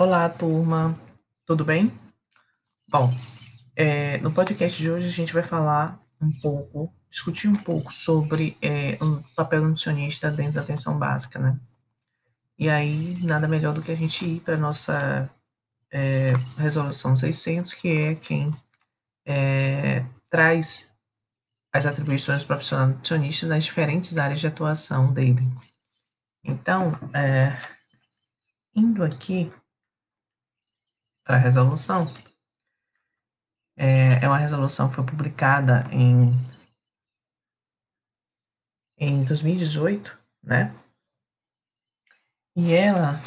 Olá, turma, tudo bem? Bom, é, no podcast de hoje a gente vai falar um pouco, discutir um pouco sobre é, o papel nutricionista dentro da atenção básica, né? E aí, nada melhor do que a gente ir para a nossa é, resolução 600, que é quem é, traz as atribuições do profissional nutricionista nas diferentes áreas de atuação dele. Então, é, indo aqui para a resolução. É, é uma resolução que foi publicada em, em 2018, né? E ela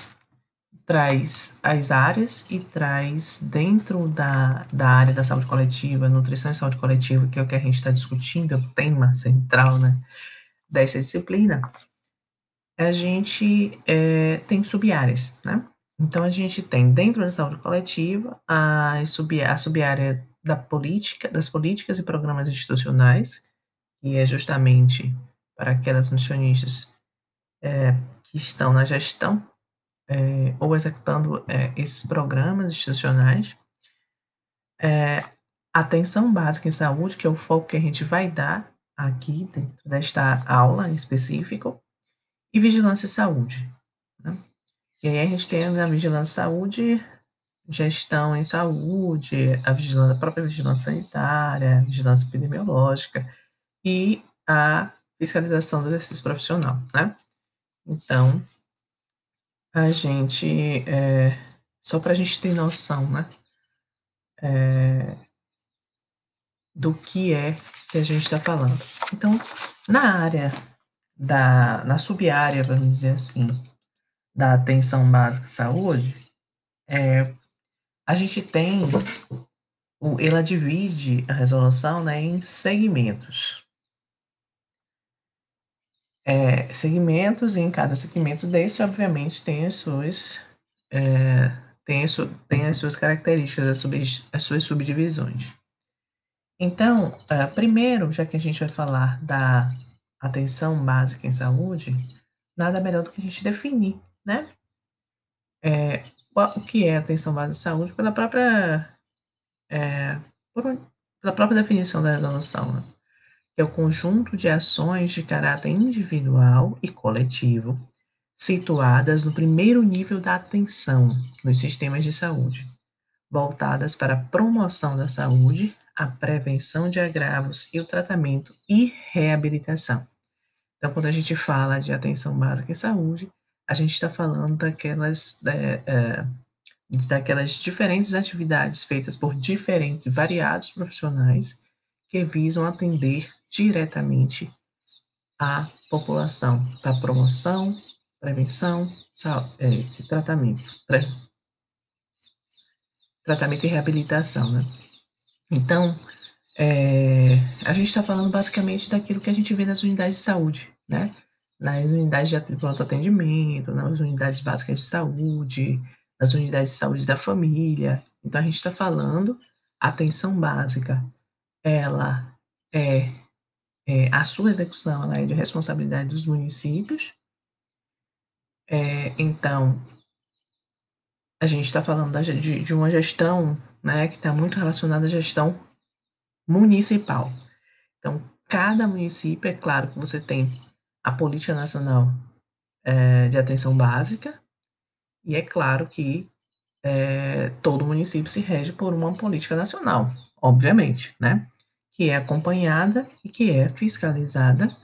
traz as áreas e traz dentro da, da área da saúde coletiva, nutrição e saúde coletiva, que é o que a gente está discutindo, é o tema central, né, dessa disciplina, a gente é, tem sub-áreas, né? Então, a gente tem dentro da saúde coletiva a, sub, a sub-área da política, das políticas e programas institucionais, que é justamente para aquelas nutricionistas é, que estão na gestão é, ou executando é, esses programas institucionais. É, atenção básica em saúde, que é o foco que a gente vai dar aqui dentro desta aula em específico, e vigilância e saúde. E aí a gente tem a vigilância saúde, gestão em saúde, a vigilância, a própria vigilância sanitária, a vigilância epidemiológica e a fiscalização do exercício profissional, né? Então, a gente, é, só para a gente ter noção, né, é, do que é que a gente está falando. Então, na área da, na sub-área, vamos dizer assim, da atenção básica à saúde, é, a gente tem, ela divide a resolução né, em segmentos. É, segmentos, e em cada segmento desse, obviamente, tem as suas, é, tem, as, tem as suas características, as, sub, as suas subdivisões. Então, uh, primeiro, já que a gente vai falar da atenção básica em saúde, nada melhor do que a gente definir né? É, o que é atenção básica de saúde pela própria, é, por, pela própria definição da resolução, né? que é o conjunto de ações de caráter individual e coletivo situadas no primeiro nível da atenção nos sistemas de saúde, voltadas para a promoção da saúde, a prevenção de agravos e o tratamento e reabilitação. Então, quando a gente fala de atenção básica em saúde, a gente está falando daquelas, é, é, daquelas diferentes atividades feitas por diferentes, variados profissionais que visam atender diretamente a população da promoção, prevenção é, e tratamento. Pré, tratamento e reabilitação, né? Então, é, a gente está falando basicamente daquilo que a gente vê nas unidades de saúde, né? Nas unidades de pronto atendimento, nas unidades básicas de saúde, nas unidades de saúde da família. Então, a gente está falando, atenção básica, ela é, é, a sua execução ela é de responsabilidade dos municípios. É, então, a gente está falando da, de, de, uma gestão né, que está muito relacionada à gestão municipal. Então, cada município, é claro que você tem a Política Nacional é, de Atenção Básica, e é claro que é, todo município se rege por uma política nacional, obviamente, né? Que é acompanhada e que é fiscalizada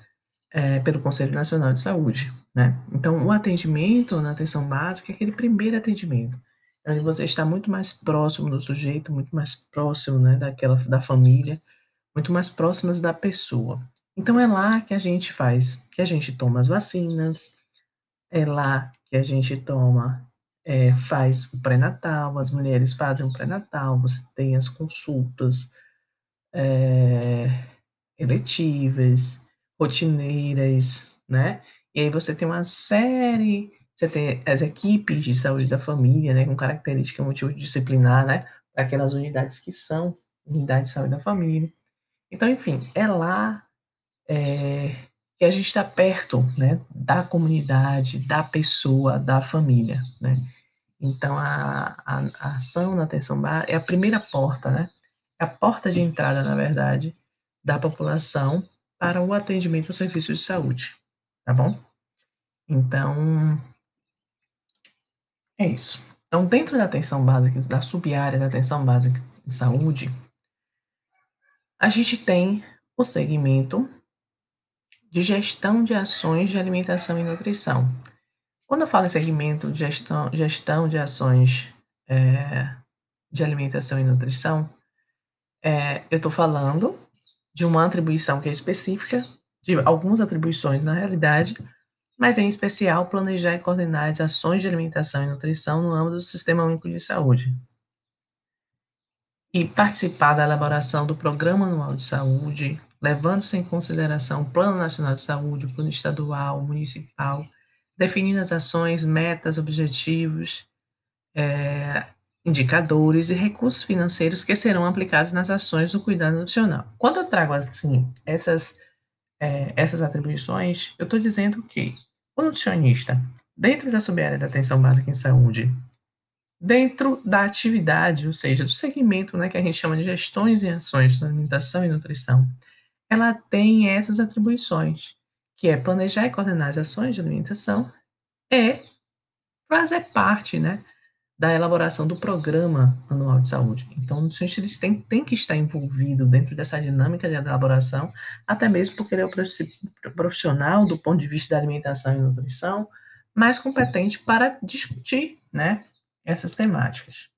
é, pelo Conselho Nacional de Saúde, né? Então, o atendimento na atenção básica é aquele primeiro atendimento, onde você está muito mais próximo do sujeito, muito mais próximo, né, daquela da família, muito mais próximas da pessoa. Então é lá que a gente faz, que a gente toma as vacinas, é lá que a gente toma, é, faz o pré-natal, as mulheres fazem o pré-natal, você tem as consultas é, eletivas, rotineiras, né? E aí você tem uma série, você tem as equipes de saúde da família, né, com característica multidisciplinar, né, para aquelas unidades que são unidades de saúde da família. Então, enfim, é lá é, que a gente está perto né, da comunidade, da pessoa, da família. Né? Então, a, a, a ação na atenção básica é a primeira porta, né? É a porta de entrada, na verdade, da população para o atendimento ao serviço de saúde, tá bom? Então, é isso. Então, dentro da atenção básica, da sub-área da atenção básica de saúde, a gente tem o segmento de gestão de ações de alimentação e nutrição. Quando eu falo em segmento de gestão, gestão de ações é, de alimentação e nutrição, é, eu estou falando de uma atribuição que é específica, de algumas atribuições na realidade, mas em especial planejar e coordenar as ações de alimentação e nutrição no âmbito do Sistema Único de Saúde. E participar da elaboração do Programa Anual de Saúde, levando-se em consideração o Plano Nacional de Saúde, o Plano Estadual, Municipal, definindo as ações, metas, objetivos, é, indicadores e recursos financeiros que serão aplicados nas ações do cuidado nutricional. Quando eu trago assim essas é, essas atribuições, eu estou dizendo que o nutricionista, dentro da sub-área da atenção básica em saúde, dentro da atividade, ou seja, do segmento né, que a gente chama de gestões e ações de alimentação e nutrição, ela tem essas atribuições, que é planejar e coordenar as ações de alimentação e fazer parte né, da elaboração do programa anual de saúde. Então, o nutricionista tem, tem que estar envolvido dentro dessa dinâmica de elaboração, até mesmo porque ele é o profissional do ponto de vista da alimentação e nutrição mais competente para discutir né, essas temáticas.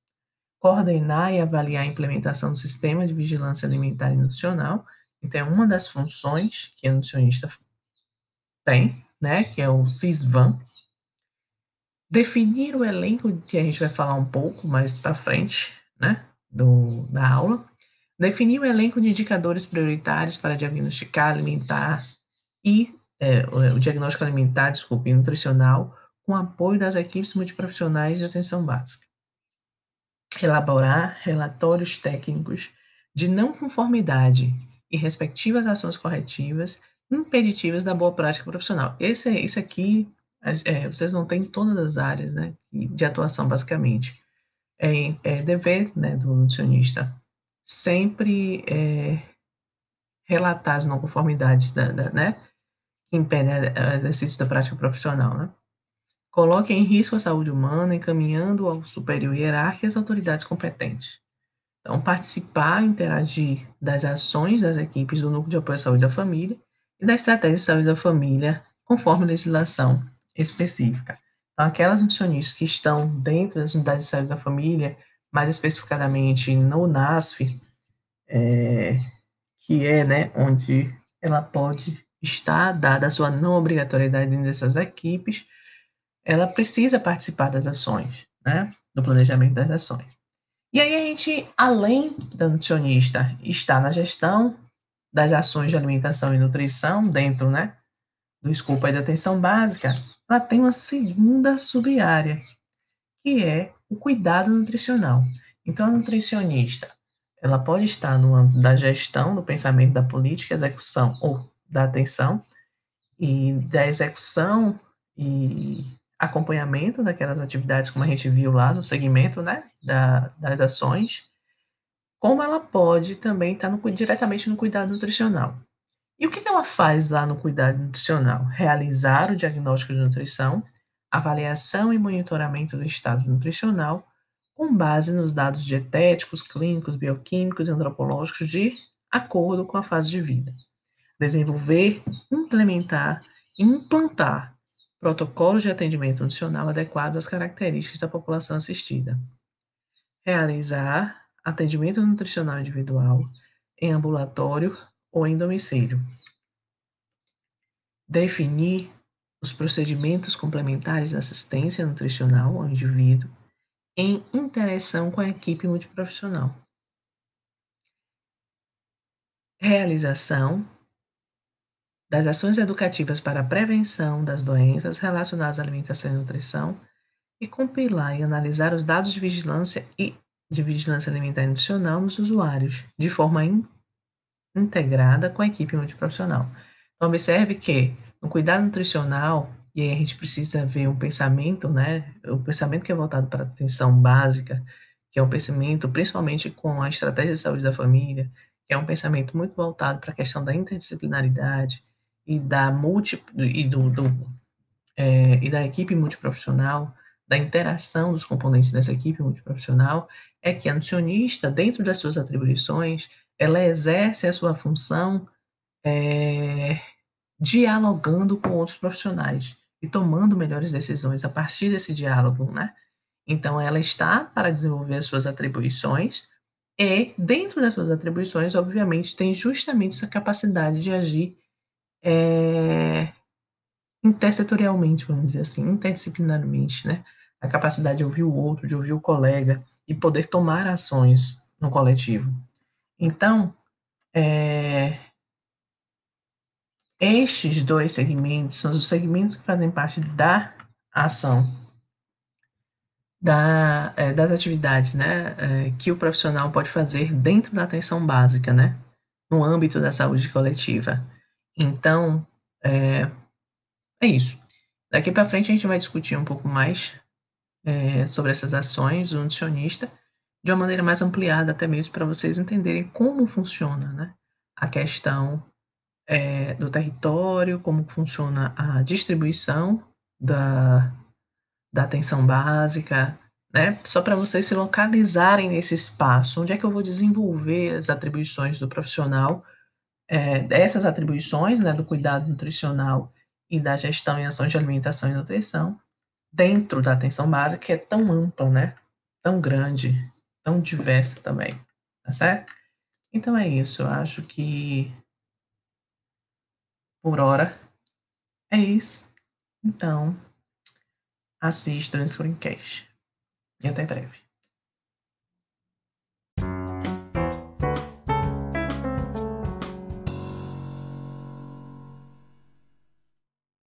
Coordenar e avaliar a implementação do sistema de vigilância alimentar e nutricional, então é uma das funções que o nutricionista tem, né, que é o CISVAN. Definir o elenco, que a gente vai falar um pouco mais para frente, né, do, da aula. Definir o elenco de indicadores prioritários para diagnosticar alimentar e é, o diagnóstico alimentar, desculpe, nutricional, com apoio das equipes multiprofissionais de atenção básica. Elaborar relatórios técnicos de não conformidade e respectivas ações corretivas impeditivas da boa prática profissional. Esse, esse aqui, é, vocês não têm todas as áreas né, de atuação, basicamente. É, é dever né, do nutricionista sempre é, relatar as não conformidades da, da, né, que impedem o exercício da prática profissional. Né? Coloque em risco a saúde humana, encaminhando ao superior hierárquico as autoridades competentes. Então, participar, interagir das ações das equipes do Núcleo de Apoio à Saúde da Família e da Estratégia de Saúde da Família, conforme legislação específica. Então, aquelas nutricionistas que estão dentro das unidades de saúde da família, mais especificadamente no NASF, é, que é né, onde ela pode estar, dada a sua não obrigatoriedade dentro dessas equipes, ela precisa participar das ações, né, do planejamento das ações. E aí a gente, além da nutricionista, está na gestão das ações de alimentação e nutrição dentro, né, do escopo da atenção básica, ela tem uma segunda sub-área, que é o cuidado nutricional. Então, a nutricionista, ela pode estar no âmbito da gestão, do pensamento, da política, execução ou da atenção, e da execução e acompanhamento daquelas atividades, como a gente viu lá no segmento, né, da, das ações, como ela pode também estar no, diretamente no cuidado nutricional. E o que ela faz lá no cuidado nutricional? Realizar o diagnóstico de nutrição, avaliação e monitoramento do estado nutricional, com base nos dados dietéticos, clínicos, bioquímicos e antropológicos de acordo com a fase de vida. Desenvolver, implementar e implantar protocolos de atendimento nutricional adequados às características da população assistida. Realizar atendimento nutricional individual em ambulatório ou em domicílio. Definir os procedimentos complementares de assistência nutricional ao indivíduo em interação com a equipe multiprofissional. Realização das ações educativas para a prevenção das doenças relacionadas à alimentação e nutrição e compilar e analisar os dados de vigilância e de vigilância alimentar e nutricional nos usuários, de forma in, integrada com a equipe multiprofissional. Então, observe que no cuidado nutricional, e aí a gente precisa ver um pensamento, né, o pensamento que é voltado para a atenção básica, que é um pensamento principalmente com a estratégia de saúde da família, que é um pensamento muito voltado para a questão da interdisciplinaridade e da multi e do do, eh, e da equipe multiprofissional, da interação dos componentes dessa equipe multiprofissional, é que a nutricionista, dentro das suas atribuições, ela exerce a sua função, eh, dialogando com outros profissionais e tomando melhores decisões a partir desse diálogo, né. Então ela está para desenvolver as suas atribuições e, dentro das suas atribuições, obviamente, tem justamente essa capacidade de agir, eh, intersetorialmente, vamos dizer assim, interdisciplinarmente, né. A capacidade de ouvir o outro, de ouvir o colega e poder tomar ações no coletivo. Então, eh estes 2 segmentos são os segmentos que fazem parte da ação da eh, das atividades, né, eh, que o profissional pode fazer dentro da atenção básica, né, no âmbito da saúde coletiva. Então, eh, é isso. Daqui para frente a gente vai discutir um pouco mais, eh, sobre essas ações do nutricionista, de uma maneira mais ampliada, até mesmo para vocês entenderem como funciona, né, a questão, eh, do território, como funciona a distribuição da da atenção básica, né, só para vocês se localizarem nesse espaço, onde é que eu vou desenvolver as atribuições do profissional, eh, dessas atribuições, né, do cuidado nutricional e da gestão e ações de alimentação e nutrição, dentro da atenção básica, que é tão ampla, né, tão grande, tão diversa também, tá certo? Então é isso, eu acho que por hora, é isso. Então assistam esse Screencast. E até breve.